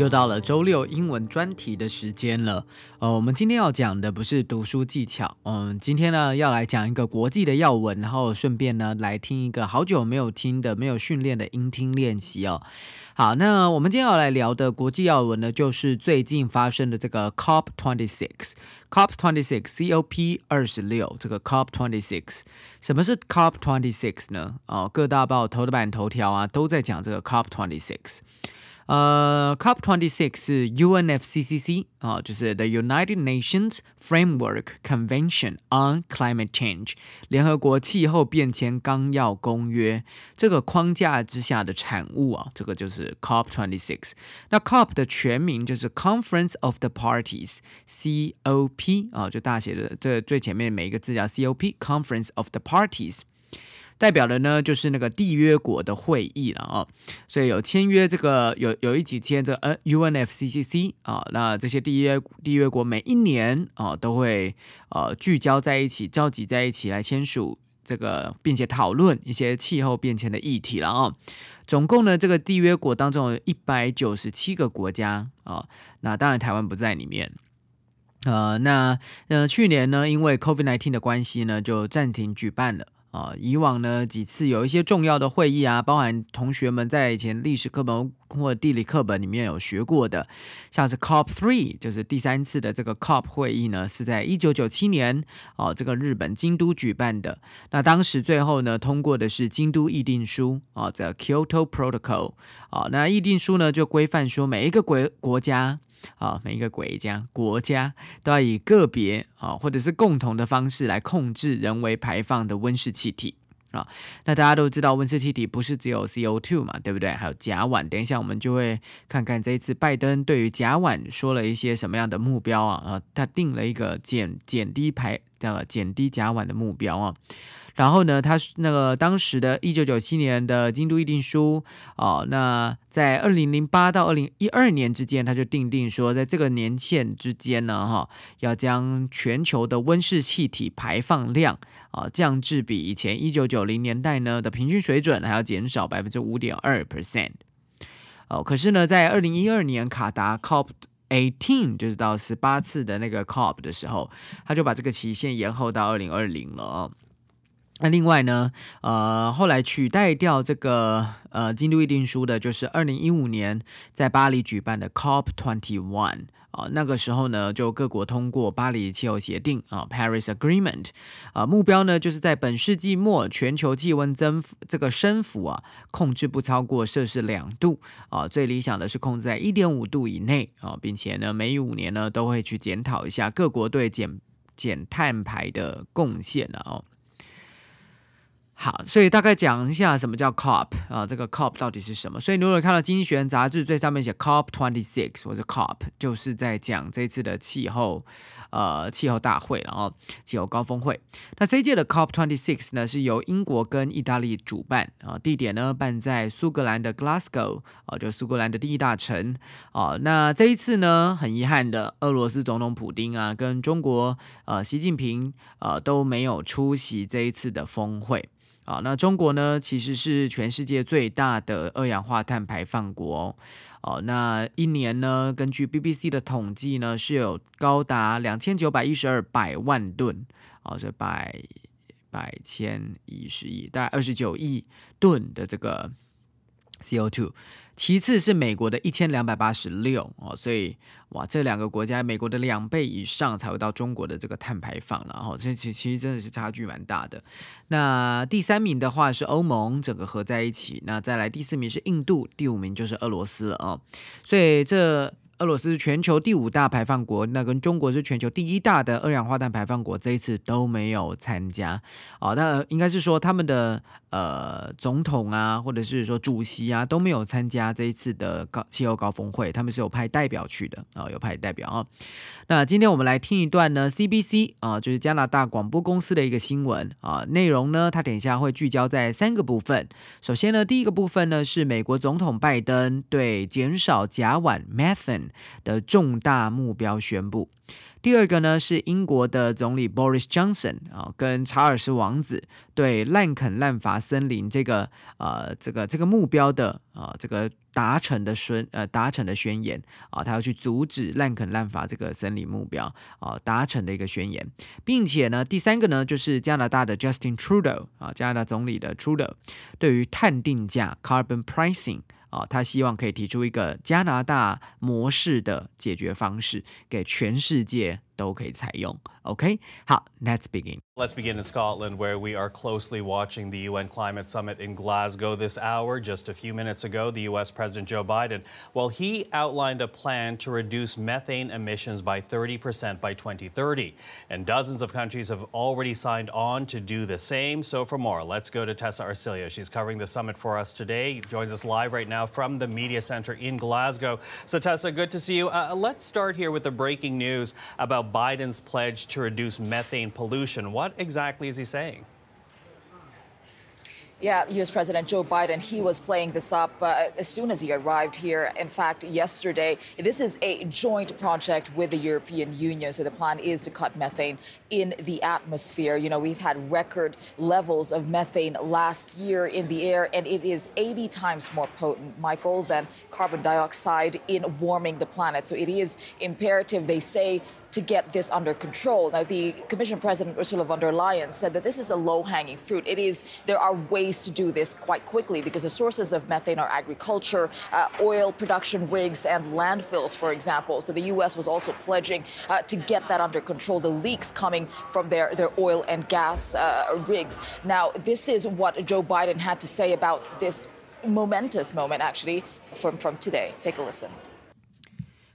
又到了周六英文专题的时间了。呃，我们今天要讲的不是读书技巧，嗯，今天呢要来讲一个国际的要闻，然后顺便呢来听一个好久没有听的、没有训练的音听练习哦。好，那我们今天要来聊的国际要闻呢，就是最近发生的这个 COP twenty six，COP twenty six，COP 二十六，这个 COP twenty six，什么是 COP twenty six 呢？哦，各大报头版头条啊都在讲这个 COP twenty six。呃，COP twenty six 是 UNFCCC 啊，就是 The United Nations Framework Convention on Climate Change 联合国气候变迁纲要公约这个框架之下的产物啊，这个就是 COP twenty six。那 COP 的全名就是 Conference of the Parties，COP 啊，就大写的这最前面每一个字叫 COP，Conference of the Parties。 代表的呢，就是那个缔约国的会议了啊，所以有签约这个有有一几签这呃 UNFCCC 啊，那这些缔约缔约国每一年啊都会呃聚焦在一起，召集在一起来签署这个，并且讨论一些气候变迁的议题了啊。总共呢，这个缔约国当中有一百九十七个国家啊，那当然台湾不在里面。呃，那呃去年呢，因为 COVID-19 的关系呢，就暂停举办了。啊，以往呢几次有一些重要的会议啊，包含同学们在以前历史课本或地理课本里面有学过的，像是 COP three，就是第三次的这个 COP 会议呢，是在一九九七年哦，这个日本京都举办的。那当时最后呢通过的是京都议定书啊，The Kyoto Protocol 啊，那议定书呢就规范说每一个国国家。啊，每一个国家国家都要以个别啊，或者是共同的方式来控制人为排放的温室气体啊。那大家都知道，温室气体不是只有 CO2 嘛，对不对？还有甲烷。等一下我们就会看看这一次拜登对于甲烷说了一些什么样的目标啊？啊，他定了一个减减低排的减低甲烷的目标啊。然后呢，他那个当时的一九九七年的京都议定书哦，那在二零零八到二零一二年之间，他就定定说，在这个年限之间呢，哈，要将全球的温室气体排放量啊降至比以前一九九零年代呢的平均水准还要减少百分之五点二 percent。哦，可是呢，在二零一二年卡达 COP eighteen 就是到十八次的那个 COP 的时候，他就把这个期限延后到二零二零了。那另外呢，呃，后来取代掉这个呃京都议定书的，就是二零一五年在巴黎举办的 COP twenty one 啊，那个时候呢，就各国通过巴黎气候协定啊 Paris Agreement 啊，目标呢就是在本世纪末全球气温增幅这个升幅啊，控制不超过摄氏两度。啊，最理想的是控制在一点五度以内。啊，并且呢，每五年呢都会去检讨一下各国对减减碳排的贡献了哦。好，所以大概讲一下什么叫 COP 啊？这个 COP 到底是什么？所以如果看到《经济学人》杂志最上面写 COP twenty six 或者 COP，就是在讲这次的气候呃气候大会然后气候高峰会。那这一届的 COP twenty six 呢，是由英国跟意大利主办啊，地点呢办在苏格兰的 Glasgow 啊，就苏格兰的第一大城啊。那这一次呢，很遗憾的，俄罗斯总统普京啊，跟中国呃习近平呃都没有出席这一次的峰会。啊，那中国呢，其实是全世界最大的二氧化碳排放国哦。那一年呢，根据 BBC 的统计呢，是有高达两千九百一十二百万吨哦，这百百千一十亿，大概二十九亿吨的这个 CO2。其次是美国的一千两百八十六哦，所以哇，这两个国家美国的两倍以上才会到中国的这个碳排放了哦，这其其实真的是差距蛮大的。那第三名的话是欧盟，整个合在一起，那再来第四名是印度，第五名就是俄罗斯了哦。所以这俄罗斯全球第五大排放国，那跟中国是全球第一大的二氧化碳排放国，这一次都没有参加。哦，那应该是说他们的呃总统啊，或者是说主席啊都没有参加这一次的高气候高峰会，他们是有派代表去的啊，有派代表啊。那今天我们来听一段呢，CBC 啊，就是加拿大广播公司的一个新闻啊，内容呢，它等一下会聚焦在三个部分。首先呢，第一个部分呢是美国总统拜登对减少甲烷 （methane） 的重大目标宣布。第二个呢是英国的总理 Boris Johnson 啊，跟查尔斯王子对滥垦滥伐森林这个呃这个这个目标的啊这个达成的宣呃达成的宣言啊，他要去阻止滥垦滥伐这个森林目标啊达成的一个宣言，并且呢第三个呢就是加拿大的 Justin Trudeau 啊加拿大总理的 Trudeau 对于碳定价 Carbon Pricing。啊，他希望可以提出一个加拿大模式的解决方式，给全世界都可以采用。OK，好，Let's begin。Let's begin in Scotland, where we are closely watching the UN climate summit in Glasgow this hour. Just a few minutes ago, the US President Joe Biden, well, he outlined a plan to reduce methane emissions by 30% by 2030. And dozens of countries have already signed on to do the same. So, for more, let's go to Tessa Arcilia. She's covering the summit for us today. Joins us live right now from the Media Center in Glasgow. So, Tessa, good to see you. Uh, let's start here with the breaking news about Biden's pledge to reduce methane pollution. What exactly is he saying? Yeah, US President Joe Biden, he was playing this up uh, as soon as he arrived here. In fact, yesterday, this is a joint project with the European Union. So the plan is to cut methane in the atmosphere. You know, we've had record levels of methane last year in the air, and it is 80 times more potent, Michael, than carbon dioxide in warming the planet. So it is imperative, they say, to get this under control. Now, the Commission President Ursula von der Leyen said that this is a low-hanging fruit. It is there are ways to do this quite quickly because the sources of methane are agriculture, uh, oil production rigs, and landfills, for example. So the U.S. was also pledging uh, to get that under control. The leaks coming from their their oil and gas uh, rigs. Now, this is what Joe Biden had to say about this momentous moment, actually, from from today. Take a listen.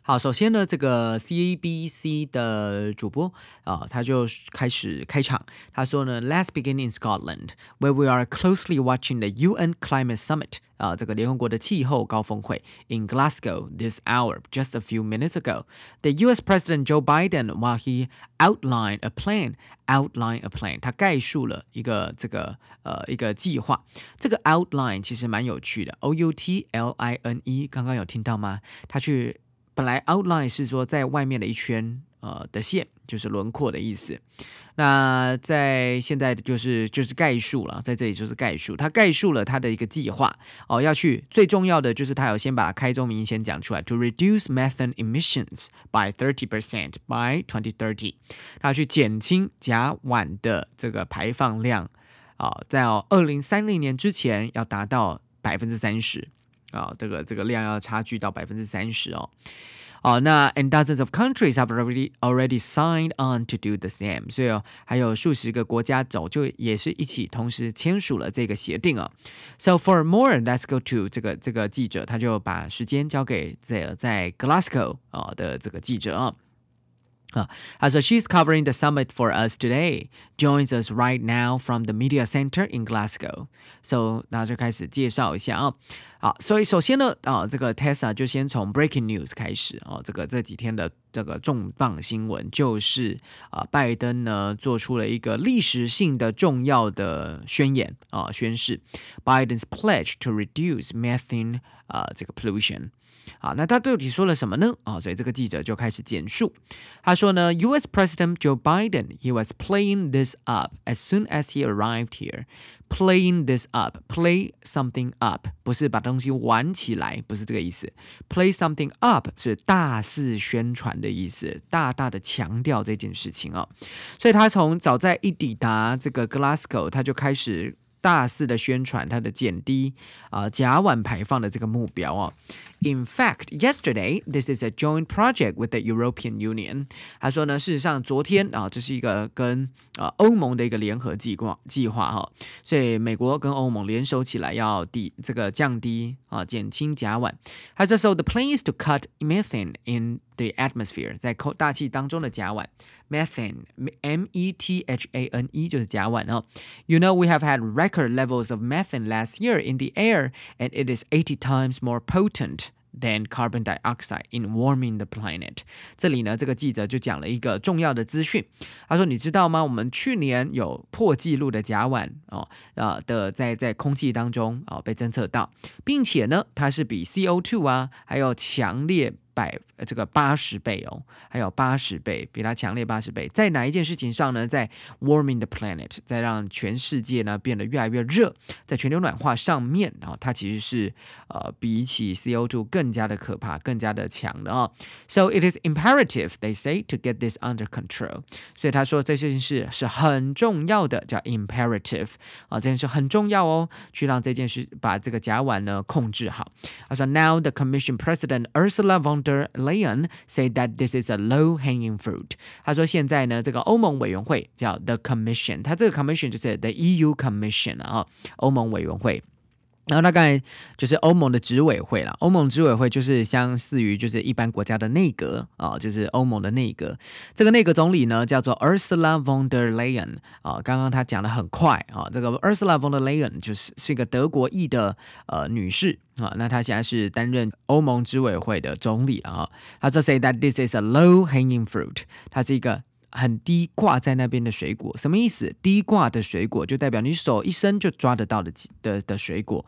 好，首先呢，这个 CABC 的主播啊，他就开始开场。他说呢，Let's begin in Scotland, where we are closely watching the UN climate summit 啊，这个联合国的气候高峰会 in Glasgow this hour. Just a few minutes ago, the U.S. President Joe Biden, while he outlined a plan, outline a plan，他概述了一个这个呃一个计划。这个 outline 其实蛮有趣的，O U T L I N E，刚刚有听到吗？他去。 本来 outline 是说在外面的一圈呃的线，就是轮廓的意思。那在现在就是就是概述了，在这里就是概述，他概述了他的一个计划哦，要去最重要的就是他要先把开宗明义先讲出来，to reduce methane emissions by thirty percent by twenty thirty，他去减轻甲烷的这个排放量啊，在二零三零年之前要达到百分之三十。啊，这个这个量要差距到百分之三十哦。哦，那 and dozens of countries have already already signed on to do the same，所以哦，还有数十个国家早就也是一起同时签署了这个协定啊。So for more, let's go to 这个这个记者，他就把时间交给这在 Glasgow 啊的这个记者啊。Uh, so she's covering the summit for us today. Joins us right now from the media center in Glasgow. So 那就开始介绍一下啊。 好，所以首先呢，啊，这个 Tessa 就先从 breaking news 开始啊。这个这几天的这个重磅新闻就是啊，拜登呢做出了一个历史性的重要的宣言啊，宣誓 Biden's pledge to reduce methane 啊这个 pollution。好，那他到底说了什么呢？啊，所以这个记者就开始简述。他说呢，U.S. President Joe Biden he was playing this up as soon as he arrived here. Playing this up, play something up，不是把东西玩起来，不是这个意思。Play something up 是大肆宣传的意思，大大的强调这件事情哦。所以他从早在一抵达这个 Glasgow，他就开始大肆的宣传它的减低啊甲烷排放的这个目标哦。In fact, yesterday this is a joint project with the European Union。他说呢，事实上昨天啊，这是一个跟啊欧盟的一个联合计划计划哈，所以美国跟欧盟联手起来要抵这个降低啊减轻甲烷。他这时候 the plan is to cut methane in the atmosphere，在空大气当中的甲烷。methane, M E T H A N E 就是甲烷哦。You know we have had record levels of methane last year in the air, and it is 80 times more potent than carbon dioxide in warming the planet。这里呢，这个记者就讲了一个重要的资讯。他说：“你知道吗？我们去年有破纪录的甲烷哦，呃的在在空气当中啊、哦、被侦测到，并且呢，它是比 CO2 啊还有强烈。” 百这个八十倍哦，还有八十倍，比它强烈八十倍。在哪一件事情上呢？在 warming the planet，在让全世界呢变得越来越热，在全球暖化上面啊，它其实是呃比起 CO2 更加的可怕，更加的强的啊。So it is imperative, they say, to get this under control。所以他说这件事是很重要的，叫 imperative 啊，这件事很重要哦，去让这件事把这个甲烷呢控制好。他说，Now the Commission President Ursula von der Leyen said that this is a low-hanging fruit。他说现在呢，这个欧盟委员会叫 the Commission，它这个 Commission 就是 the EU Commission 啊，欧盟委员会。 然后他刚才就是欧盟的执委会了，欧盟执委会就是相似于就是一般国家的内阁啊，就是欧盟的内阁。这个内阁总理呢叫做 Ursula von der Leyen 啊，刚刚他讲的很快啊，这个 Ursula von der Leyen 就是是一个德国裔的呃女士啊，那她现在是担任欧盟执委会的总理啊。她说 say that this is a low hanging fruit，它是一个。很低挂在那边的水果，什么意思？低挂的水果就代表你手一伸就抓得到的的的水果。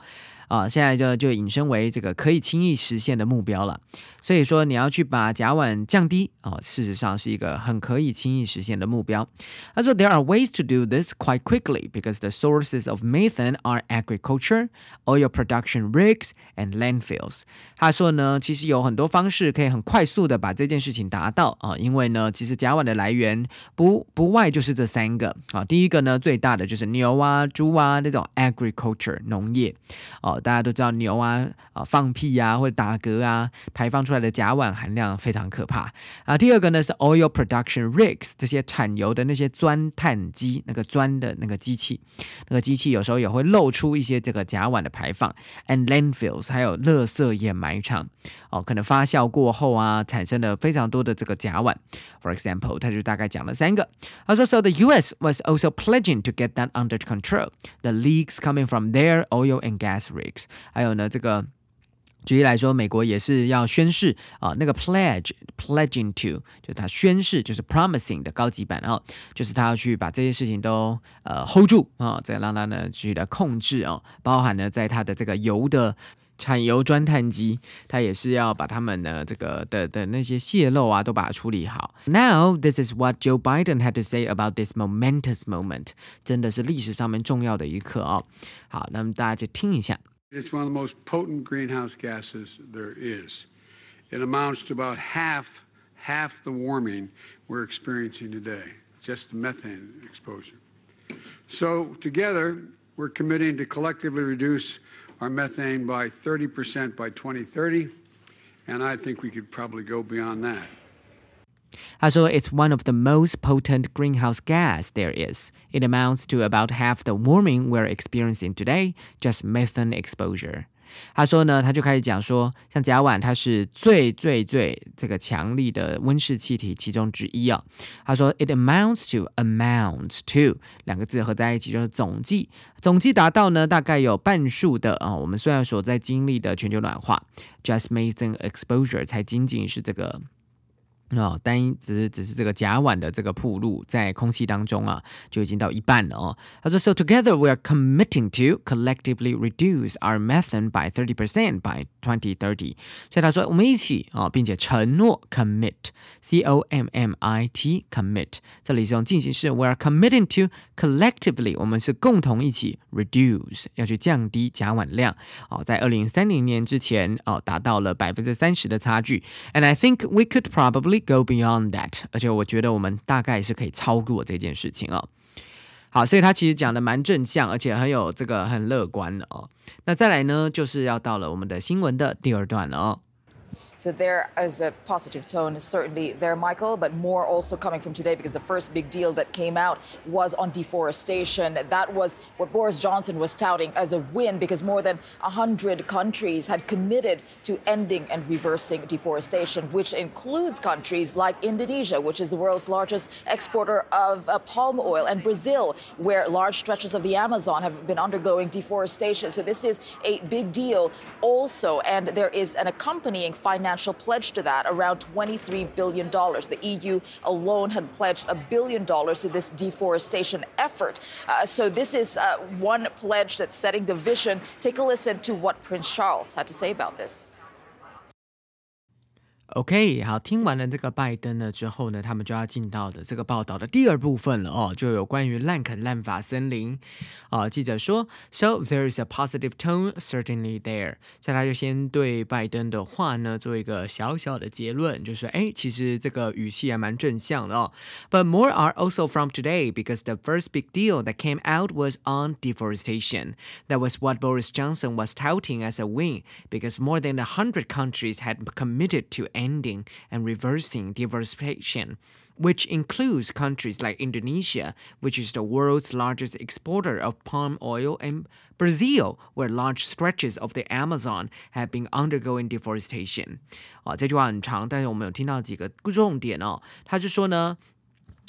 啊，现在就就引申为这个可以轻易实现的目标了。所以说你要去把甲烷降低啊，事实上是一个很可以轻易实现的目标。他说，There are ways to do this quite quickly because the sources of methane are agriculture, oil production rigs, and landfills。他说呢，其实有很多方式可以很快速的把这件事情达到啊，因为呢，其实甲烷的来源不不外就是这三个啊。第一个呢，最大的就是牛啊、猪啊那种 agriculture 农业啊哦。大家都知道牛啊啊放屁啊或者打嗝啊，排放出来的甲烷含量非常可怕啊。第二个呢是 oil production rigs，这些产油的那些钻探机，那个钻的那个机器，那个机器有时候也会漏出一些这个甲烷的排放。And landfills，还有垃圾掩埋场哦，可能发酵过后啊，产生了非常多的这个甲烷。For example，他就大概讲了三个。他说，So the U.S. was also pledging to get that under control. The leaks coming from their oil and gas rigs. 还有呢，这个举例来说，美国也是要宣誓啊，那个 pledge pledging to 就他宣誓就是 promising 的高级版啊，就是他要去把这些事情都呃 hold 住啊，再让他呢去的控制啊，包含呢在他的这个油的产油钻探机，他也是要把他们呢这个的的那些泄漏啊都把它处理好。Now this is what Joe Biden had to say about this momentous moment，真的是历史上面重要的一刻啊。好，那么大家就听一下。It's one of the most potent greenhouse gases there is. It amounts to about half half the warming we're experiencing today, just the methane exposure. So together, we're committing to collectively reduce our methane by 30% by 2030, and I think we could probably go beyond that. 他说，It's one of the most potent greenhouse gas there is. It amounts to about half the warming we're experiencing today, just methane exposure. 他说呢，他就开始讲说，像甲烷，它是最最最这个强力的温室气体其中之一啊。他说，It amounts to amounts to 两个字合在一起就是总计，总计达到呢大概有半数的啊。我们虽然所在经历的全球暖化，just methane exposure 才仅仅是这个。 哦，单一只是只是这个甲烷的这个铺路在空气当中啊，就已经到一半了哦。他说，So together we are committing to collectively reduce our methane by thirty percent by twenty thirty。所以他说，我们一起啊，并且承诺 commit，c o m m i t commit，这里是用进行式，we are committing to collectively，我们是共同一起 reduce，要去降低甲烷量哦，在二零三零年之前哦，达到了百分之三十的差距。And I think we could probably go beyond that，而且我觉得我们大概是可以超过这件事情哦。好，所以他其实讲的蛮正向，而且很有这个很乐观的哦。那再来呢，就是要到了我们的新闻的第二段了哦。So there is a positive tone, certainly there, Michael, but more also coming from today because the first big deal that came out was on deforestation. That was what Boris Johnson was touting as a win because more than 100 countries had committed to ending and reversing deforestation, which includes countries like Indonesia, which is the world's largest exporter of uh, palm oil, and Brazil, where large stretches of the Amazon have been undergoing deforestation. So this is a big deal also, and there is an accompanying financial pledge to that, around $23 billion. The EU alone had pledged a billion dollars to this deforestation effort. Uh, so this is uh, one pledge that's setting the vision. Take a listen to what Prince Charles had to say about this. OK，好，听完了这个拜登呢之后呢，他们就要进到的这个报道的第二部分了哦，就有关于滥垦滥伐森林啊。记者说，So there is a positive tone certainly there。所以他就先对拜登的话呢做一个小小的结论，就是哎，其实这个语气还蛮正向的哦。But more are also from today because the first big deal that came out was on deforestation. That was what Boris Johnson was touting as a win because more than a hundred countries had committed to ending and reversing deforestation, which includes countries like Indonesia, which is the world's largest exporter of palm oil, and Brazil, where large stretches of the Amazon have been undergoing deforestation. 啊，这句话很长，但是我们有听到几个重点哦。他就说呢。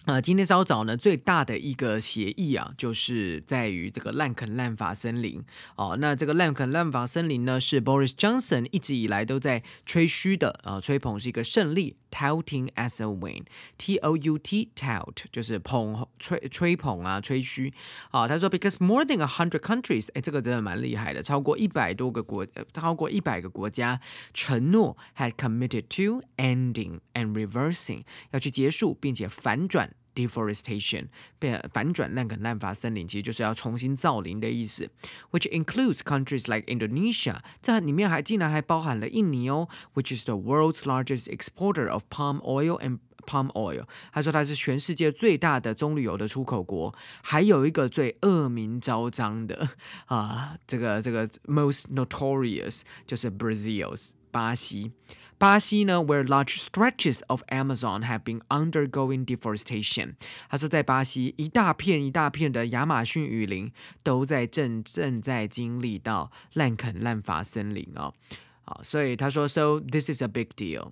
呃，今天稍早呢，最大的一个协议啊，就是在于这个滥垦滥伐森林哦。那这个滥垦滥伐森林呢，是 Boris Johnson 一直以来都在吹嘘的啊，吹捧是一个胜利。touting as a win，T O U T tout 就是捧吹吹捧啊吹嘘啊。他说，because more than a hundred countries，哎，这个真的蛮厉害的，超过一百多个国，超过一百个国家承诺 had committed to ending and reversing 要去结束并且反转。deforestation 变反转滥垦滥伐森林，其实就是要重新造林的意思。Which includes countries like Indonesia，这里面还竟然还包含了印尼哦，which is the world's largest exporter of palm oil and palm oil。他说它是全世界最大的棕榈油的出口国，还有一个最恶名昭彰的啊，这个这个 most notorious 就是 Brazil 巴西。 巴西呢，where large stretches of Amazon have been undergoing deforestation。他说，在巴西，一大片一大片的亚马逊雨林都在正正在经历到滥垦滥伐森林哦。好，所以他说，so this is a big deal。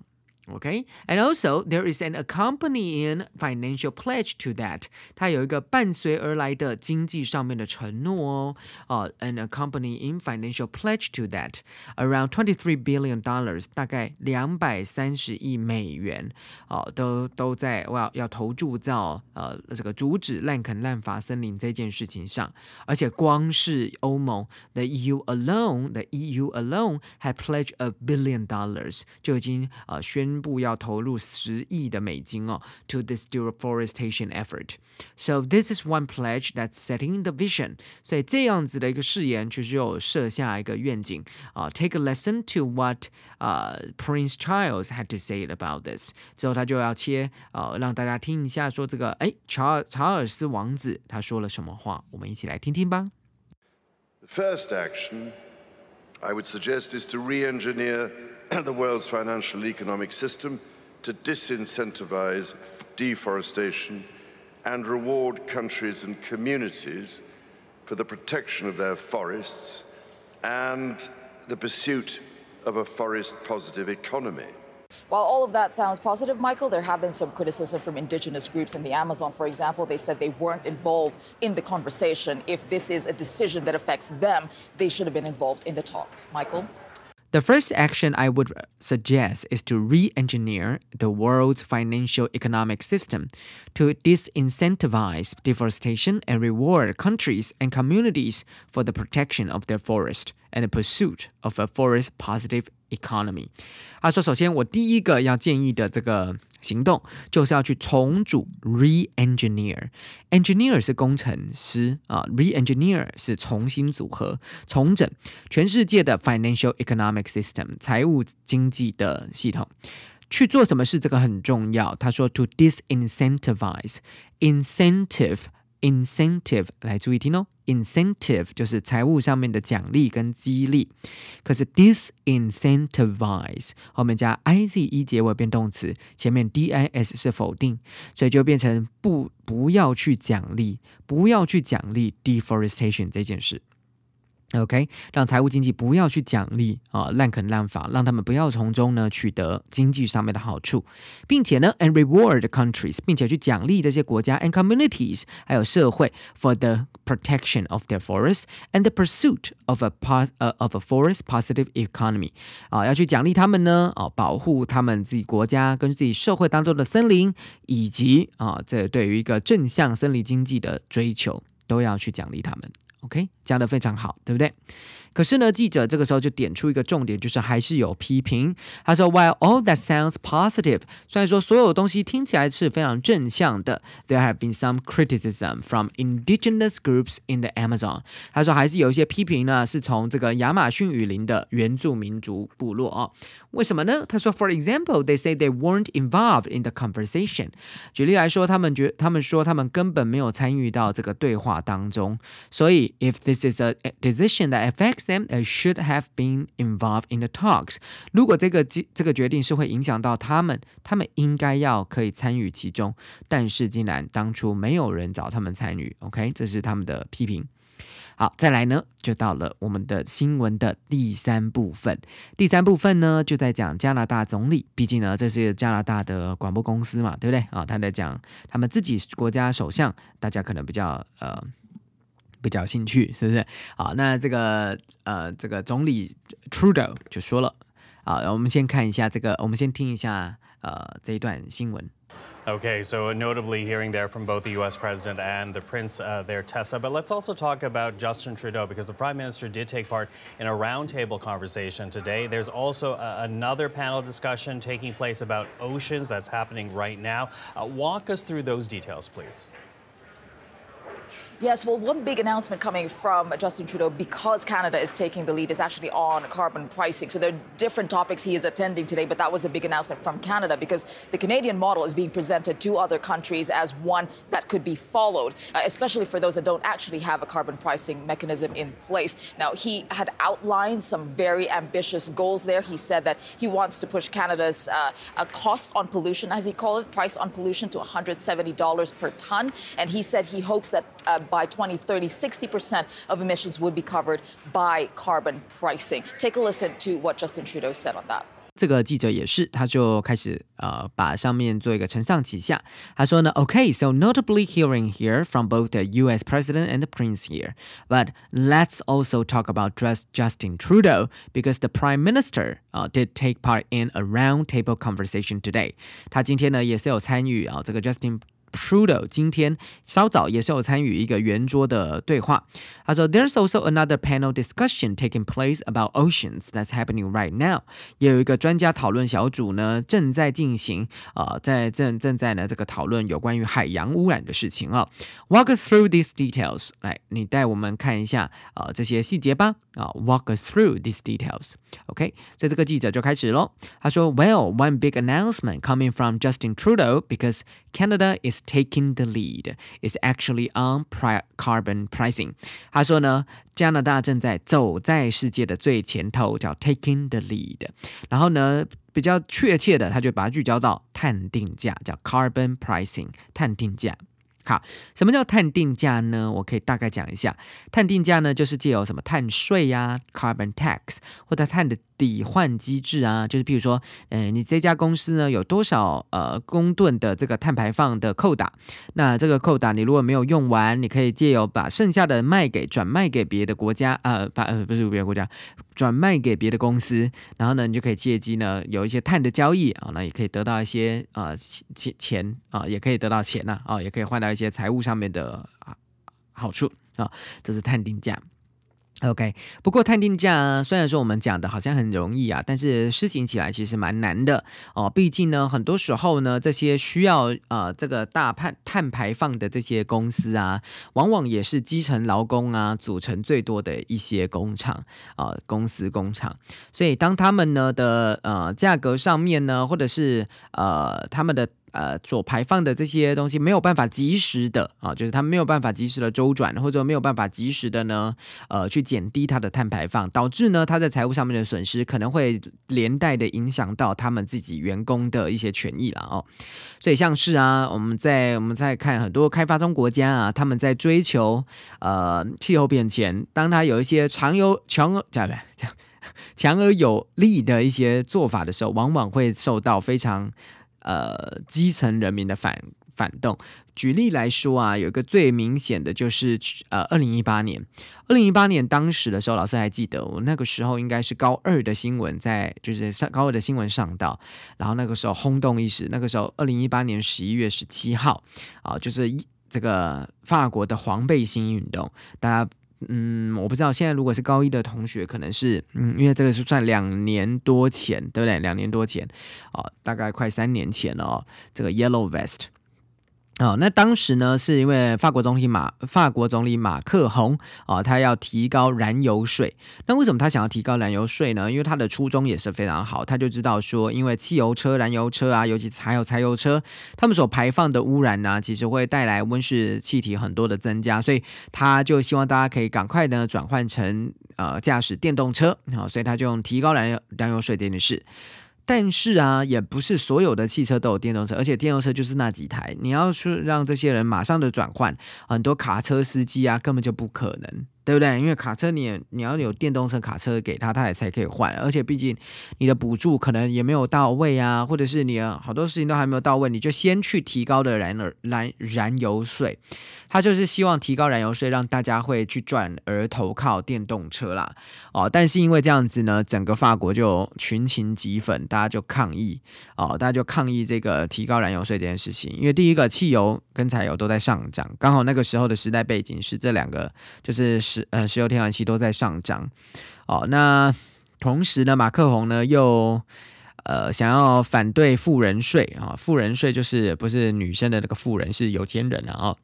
Okay, and also there is an accompanying financial pledge to that. 它有一个伴随而来的经济上面的承诺哦。哦、uh,，an accompanying financial pledge to that around twenty three billion dollars，大概两百三十亿美元哦，都都在要要投注到呃这个阻止滥垦滥伐森林这件事情上，而且光是欧盟，the EU alone，the EU alone had pledged a billion dollars，就已经呃宣 宣布要投入十亿的美金哦，to this deforestation effort. So this is one pledge that's setting the vision. 所以这样子的一个誓言，就是有设下一个愿景啊。Take a lesson to what 呃 Prince Charles had to say about this. 之后他就要切呃让大家听一下，说这个哎查尔查尔斯王子他说了什么话，我们一起来听听吧。The first action I would suggest is to re-engineer the world's financial economic system to disincentivize deforestation and reward countries and communities for the protection of their forests and the pursuit of a forest positive economy. While all of that sounds positive, Michael, there have been some criticism from indigenous groups in the Amazon, for example. They said they weren't involved in the conversation. If this is a decision that affects them, they should have been involved in the talks. Michael? The first action I would suggest is to re engineer the world's financial economic system to disincentivize deforestation and reward countries and communities for the protection of their forest and the pursuit of a forest positive economy。他说，首先我第一个要建议的这个 行动，就是要去重组 re-engineer。engineer 是工程师啊，re-engineer 是重新组合、重整全世界的 financial economic system 财务经济的系统。去做什么事，这个很重要。他说，to disincentivize，incentive incentive 来注意听哦，incentive 就是财务上面的奖励跟激励，可是 disincentivize 后面加 ize 结尾变动词，前面 dis 是否定，所以就变成不不要去奖励，不要去奖励 deforestation 这件事。OK，让财务经济不要去奖励啊滥垦滥伐，让他们不要从中呢取得经济上面的好处，并且呢，and reward countries，并且去奖励这些国家 and communities，还有社会 for the protection of their forests and the pursuit of a pos 呃 of a forest positive economy，啊，要去奖励他们呢，啊，保护他们自己国家跟自己社会当中的森林，以及啊，这对于一个正向森林经济的追求，都要去奖励他们。OK，讲的非常好，对不对？可是呢，记者这个时候就点出一个重点，就是还是有批评。他说：“While all that sounds positive，虽然说所有东西听起来是非常正向的，there have been some criticism from indigenous groups in the Amazon。”他说还是有一些批评呢，是从这个亚马逊雨林的原住民族部落啊。为什么呢？他说：“For example, they say they weren't involved in the conversation。”举例来说，他们觉他们说他们根本没有参与到这个对话当中。所以，if this is a decision that affects them, they should have been involved in the talks。如果这个这个决定是会影响到他们，他们应该要可以参与其中。但是，竟然当初没有人找他们参与。OK，这是他们的批评。好，再来呢，就到了我们的新闻的第三部分。第三部分呢，就在讲加拿大总理。毕竟呢，这是加拿大的广播公司嘛，对不对啊？他在讲他们自己国家首相，大家可能比较呃比较有兴趣，是不是？好，那这个呃这个总理 Trudeau 就说了啊，我们先看一下这个，我们先听一下呃这一段新闻。Okay, so notably hearing there from both the U.S. president and the prince uh, there, Tessa. But let's also talk about Justin Trudeau because the prime minister did take part in a roundtable conversation today. There's also a, another panel discussion taking place about oceans that's happening right now. Uh, walk us through those details, please. Yes, well, one big announcement coming from Justin Trudeau because Canada is taking the lead is actually on carbon pricing. So there are different topics he is attending today, but that was a big announcement from Canada because the Canadian model is being presented to other countries as one that could be followed, uh, especially for those that don't actually have a carbon pricing mechanism in place. Now, he had outlined some very ambitious goals there. He said that he wants to push Canada's uh, cost on pollution, as he called it, price on pollution to $170 per ton. And he said he hopes that uh, by 2030, 60% of emissions would be covered by carbon pricing. Take a listen to what Justin Trudeau said on that. 这个记者也是，他就开始呃把上面做一个承上启下。他说呢，Okay, so notably hearing here from both the U.S. president and the prince here, but let's also talk about just Justin Trudeau because the prime minister 啊、uh, did take part in a roundtable conversation today。他今天呢也是有参与啊这个 Justin。 Trudeau 今天稍早也是有参与一个圆桌的对话。他说，There's also another panel discussion taking place about oceans that's happening right now。也有一个专家讨论小组呢正在进行，呃，在正正在呢这个讨论有关于海洋污染的事情啊。Walk us through these details。来，你带我们看一下呃这些细节吧。啊，Walk us through these details。OK，所以这个记者就开始喽。他说，Well, one big announcement coming from Justin Trudeau because Canada is taking the lead is actually on carbon pricing。他说呢，加拿大正在走在世界的最前头，叫 taking the lead。然后呢，比较确切的，他就把它聚焦到碳定价，叫 carbon pricing，碳定价。 好，什么叫碳定价呢？我可以大概讲一下，碳定价呢，就是借由什么碳税呀，carbon tax，或者碳的抵换机制啊，就是譬如说，呃，你这家公司呢有多少呃公吨的这个碳排放的扣打，那这个扣打你如果没有用完，你可以借由把剩下的卖给转卖给别的国家，呃，把呃不是别的国家，转卖给别的公司，然后呢，你就可以借机呢有一些碳的交易啊，那也可以得到一些啊钱钱啊，也可以得到钱呐啊，也可以换到一些财务上面的啊好处啊，这是碳定价。OK，不过碳定价虽然说我们讲的好像很容易啊，但是施行起来其实蛮难的哦。毕竟呢，很多时候呢，这些需要呃这个大碳碳排放的这些公司啊，往往也是基层劳工啊组成最多的一些工厂啊公司工厂。所以当他们呢的呃价格上面呢，或者是呃他们的。呃所排放的这些东西没有办法及时的啊，就是它没有办法及时的周转，或者没有办法及时的呢，呃，去减低它的碳排放，导致呢它在财务上面的损失，可能会连带的影响到他们自己员工的一些权益了哦。所以像是啊，我们在我们在看很多开发中国家啊，他们在追求呃气候变迁，当他有一些长有强讲来讲。强而有力的一些做法的时候，往往会受到非常呃基层人民的反反动。举例来说啊，有一个最明显的就是呃，二零一八年，二零一八年当时的时候，老师还记得，我那个时候应该是高二的新闻在，就是上高二的新闻上到，然后那个时候轰动一时。那个时候，二零一八年十一月十七号啊，就是这个法国的黄背心运动，大家。嗯，我不知道现在如果是高一的同学，可能是嗯，因为这个是算两年多前，对不对？两年多前，哦，大概快三年前了哦。这个 Yellow Vest，哦，那当时呢，是因为法国总理马法国总理马克宏哦，他要提高燃油税。那为什么他想要提高燃油税呢？因为他的初衷也是非常好，他就知道说，因为汽油车、燃油车啊，尤其还有柴油车，他们所排放的污染呢，其实会带来温室气体很多的增加，所以他就希望大家可以赶快呢转换成呃驾驶电动车啊，所以他就用提高燃油燃油税这件事。但是啊，也不是所有的汽车都有电动车，而且电动车就是那几台，你要去让这些人马上的转换，很多卡车司机啊，根本就不可能。对不对？因为卡车你你要有电动车卡车给他，他也才可以换。而且毕竟你的补助可能也没有到位啊，或者是你好多事情都还没有到位，你就先去提高的燃燃燃油税。他就是希望提高燃油税，让大家会去转而投靠电动车啦。哦，但是因为这样子呢，整个法国就群情激愤，大家就抗议哦，大家就抗议这个提高燃油税这件事情。因为第一个汽油跟柴油都在上涨，刚好那个时候的时代背景是这两个就是。呃，石油、天然气都在上涨，哦，那同时呢，马克宏呢又呃想要反对富人税啊，富人税就是不是女生的那个富人，是有钱人啊，哦，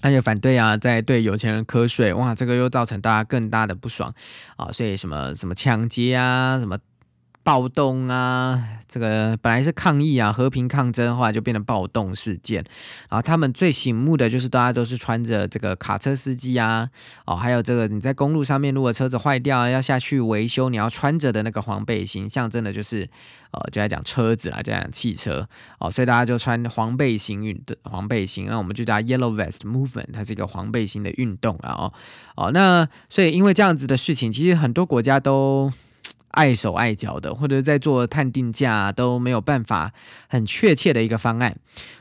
他就反对啊，在对有钱人瞌睡，哇，这个又造成大家更大的不爽啊，所以什么什么抢劫啊，什么。暴动啊，这个本来是抗议啊，和平抗争，后来就变成暴动事件。然后他们最醒目的就是大家都是穿着这个卡车司机啊，哦，还有这个你在公路上面，如果车子坏掉要下去维修，你要穿着的那个黄背心，象征的就是呃，就在讲车子啦，就讲汽车哦，所以大家就穿黄背心运的黄背心，那我们就叫 Yellow Vest Movement，它是一个黄背心的运动啊，哦哦，那所以因为这样子的事情，其实很多国家都。碍手碍脚的，或者在做碳定价都没有办法很确切的一个方案。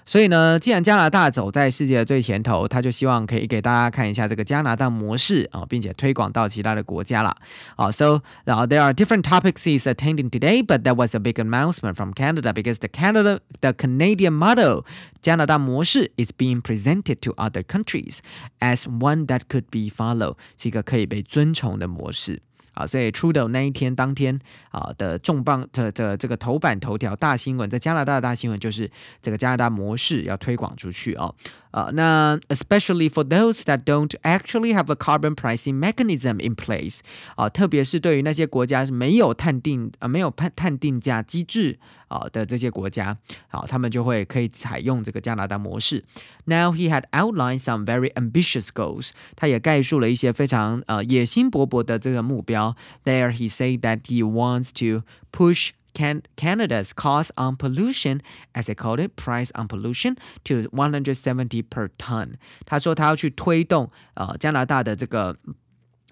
所以呢，既然加拿大走在世界的最前头，他就希望可以给大家看一下这个加拿大模式啊，并且推广到其他的国家了啊。So, there are different topics he's attending today, but that was a big announcement from Canada because the Canada, the Canadian model, 加拿大模式 is being presented to other countries as one that could be followed，是一个可以被尊崇的模式。 啊，所以 Trudeau 那一天当天啊的重磅的的这个头版头条大新闻，在加拿大的大新闻就是这个加拿大模式要推广出去哦。呃，那 especially for those that don't actually have a carbon pricing mechanism in place 啊，特别是对于那些国家是没有碳定啊没有碳碳定价机制啊的这些国家，好，他们就会可以采用这个加拿大模式。Now he had outlined some very ambitious goals，他也概述了一些非常呃野心勃勃的这个目标。There he said that he wants to push can Canada's cost on pollution, as they call it, price on pollution to 170 per ton。他说他要去推动呃加拿大的这个。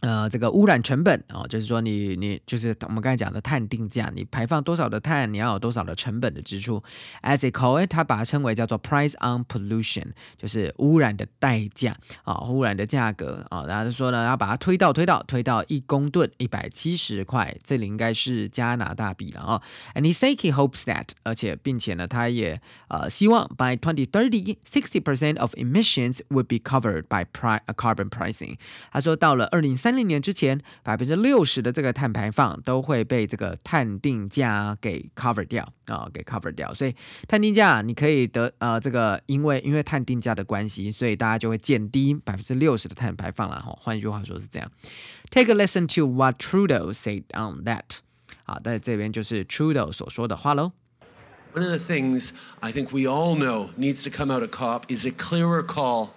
呃，这个污染成本啊，就是说你你就是我们刚才讲的碳定价，你排放多少的碳，你要有多少的成本的支出。As they call it，它把它称为叫做 price on pollution，就是污染的代价啊，污染的价格啊。然后说呢，要把它推到推到推到一公吨一百七十块，这里应该是加拿大币了啊。And he say he hopes that，而且并且呢，他也呃希望 by twenty thirty sixty percent of emissions would be covered by pri carbon pricing。他说到了二零三。三零年之前，百分之六十的这个碳排放都会被这个碳定价给 cover 掉啊，给 cover 掉。所以碳定价你可以得呃，这个因为因为碳定价的关系，所以大家就会减低百分之六十的碳排放了哈。换一句话说是这样。Take a listen to what Trudeau said on that。好，在这边就是 Trudeau 所说的话喽。 One of the things I think we all know needs to come out of COP is a clearer call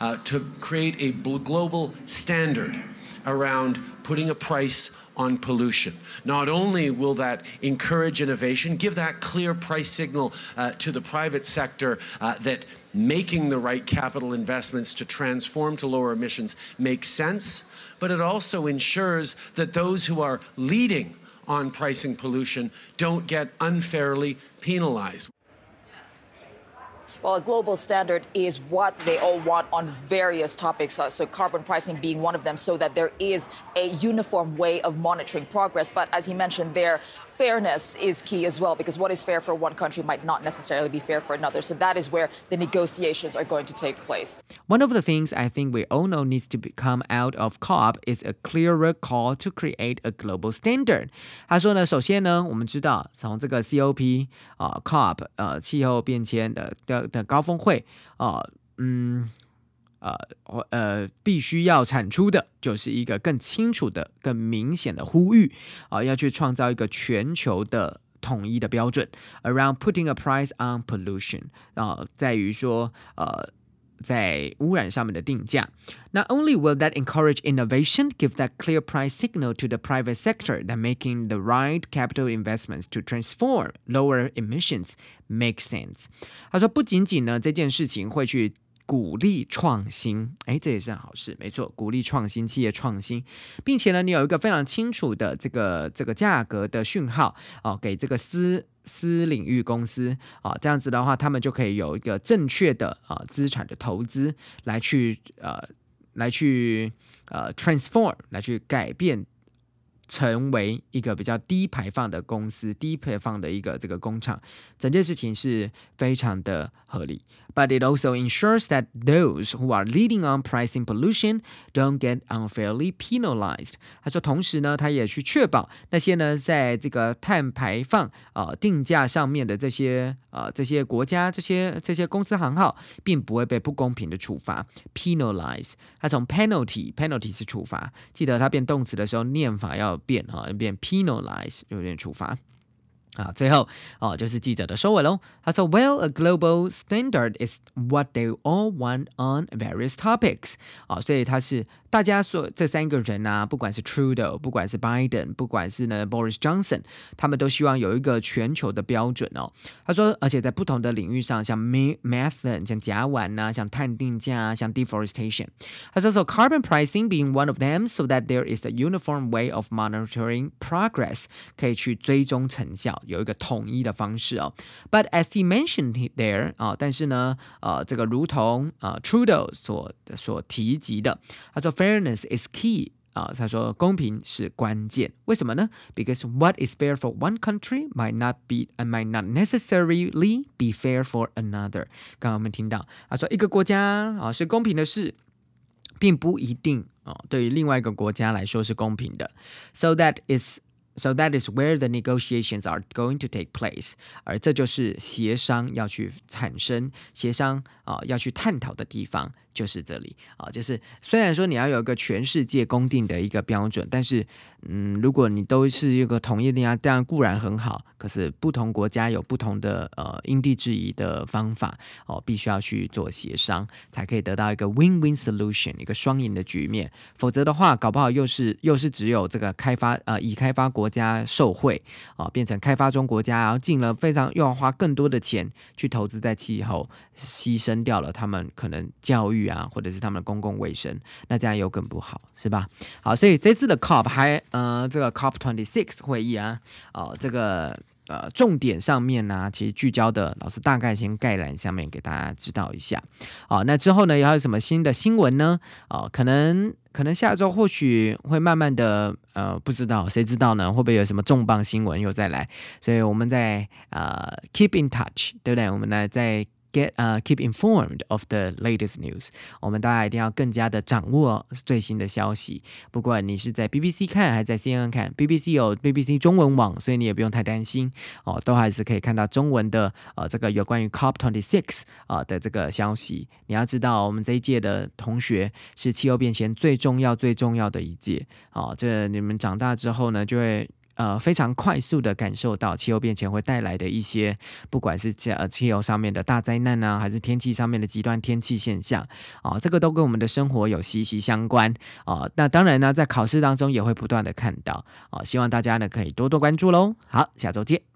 uh, to create a global standard around putting a price on pollution. Not only will that encourage innovation, give that clear price signal uh, to the private sector uh, that making the right capital investments to transform to lower emissions makes sense, but it also ensures that those who are leading on pricing pollution don't get unfairly penalized. Well, a global standard is what they all want on various topics, uh, so carbon pricing being one of them, so that there is a uniform way of monitoring progress. But as he mentioned there, fairness is key as well, because what is fair for one country might not necessarily be fair for another. So that is where the negotiations are going to take place. One of the things I think we all know needs to come out of COP is a clearer call to create a global standard. 他说呢，首先呢，我们知道从这个 COP 啊、COP 呃气候变迁的的的高峰会啊、嗯。 呃呃，必须要产出的就是一个更清楚的、更明显的呼吁啊、要去创造一个全球的统一的标准，around putting a price on pollution 啊、在于说呃。在污染上面的定价。Not only will that encourage innovation, give that clear price signal to the private sector that making the right capital investments to transform lower emissions makes sense。他说，不仅仅呢这件事情会去。 鼓励创新，哎，这也是好事，没错，鼓励创新，企业创新，并且呢，你有一个非常清楚的这个这个价格的讯号哦，给这个私私领域公司啊，这样子的话，他们就可以有一个正确的啊资产的投资来去呃来去呃 transform 来去改变。成为一个比较低排放的公司，低排放的一个这个工厂，整件事情是非常的合理。But it also ensures that those who are leading on pricing pollution don't get unfairly penalized。他说，同时呢，他也去确保那些呢，在这个碳排放啊定价上面的这些啊这些国家、这些这些公司行号，并不会被不公平的处罚。penalize。他从 penalty，penalty 是处罚，记得它变动词的时候念法要。变哈变 penalize 有点处罚。啊，最后哦，就是记者的收尾喽。他说：“Well, a global standard is what they all want on various topics。”啊，所以他是大家说这三个人啊，不管是 Trudeau，不管是 Biden，不管是呢 Boris Johnson，他们都希望有一个全球的标准哦。他说，而且在不同的领域上，像 methane，像甲烷呐，像碳定价，像 deforestation。他说，so carbon pricing being one of them，so that there is a uniform way of monitoring progress，可以去追踪成效。 有一个统一的方式哦，But as he mentioned there 啊，但是呢，呃，这个如同啊 Trudeau 所所提及的，他说 Fairness is key 啊，他说公平是关键。为什么呢？Because what is fair for one country might not be and might not necessarily be fair for another。刚刚我们听到，他说一个国家啊是公平的事，并不一定啊对于另外一个国家来说是公平的。So that is So that is where the negotiations are going to take place，而这就是协商要去产生、协商啊要去探讨的地方。就是这里啊，就是虽然说你要有一个全世界公定的一个标准，但是嗯，如果你都是一个统一的呀，这样固然很好。可是不同国家有不同的呃因地制宜的方法哦，必须要去做协商，才可以得到一个 win-win solution，一个双赢的局面。否则的话，搞不好又是又是只有这个开发呃已开发国家受贿啊，变成开发中国家，然后进了非常又要花更多的钱去投资在气候，牺牲掉了他们可能教育。啊，或者是他们的公共卫生，那这样又更不好，是吧？好，所以这次的 COP 还呃，这个 COP twenty six 会议啊，哦，这个呃重点上面呢，其实聚焦的，老师大概先概览下面给大家知道一下。好，那之后呢，还有什么新的新闻呢？哦，可能可能下周或许会慢慢的呃，不知道谁知道呢？会不会有什么重磅新闻又再来？所以我们在呃 keep in touch，对不对？我们呢在。Get 呃 keep informed of the latest news，我们大家一定要更加的掌握最新的消息。不管你是在 BBC 看还是在 CNN 看，BBC 有 BBC 中文网，所以你也不用太担心哦，都还是可以看到中文的呃这个有关于 COP twenty six 啊的这个消息。你要知道，我们这一届的同学是气候变迁最重要最重要的一届哦，这你们长大之后呢，就会。呃非常快速的感受到气候变迁会带来的一些，不管是呃气候上面的大灾难啊，还是天气上面的极端天气现象啊，这个都跟我们的生活有息息相关啊。那当然呢，在考试当中也会不断的看到啊，希望大家呢可以多多关注喽。好，下周见。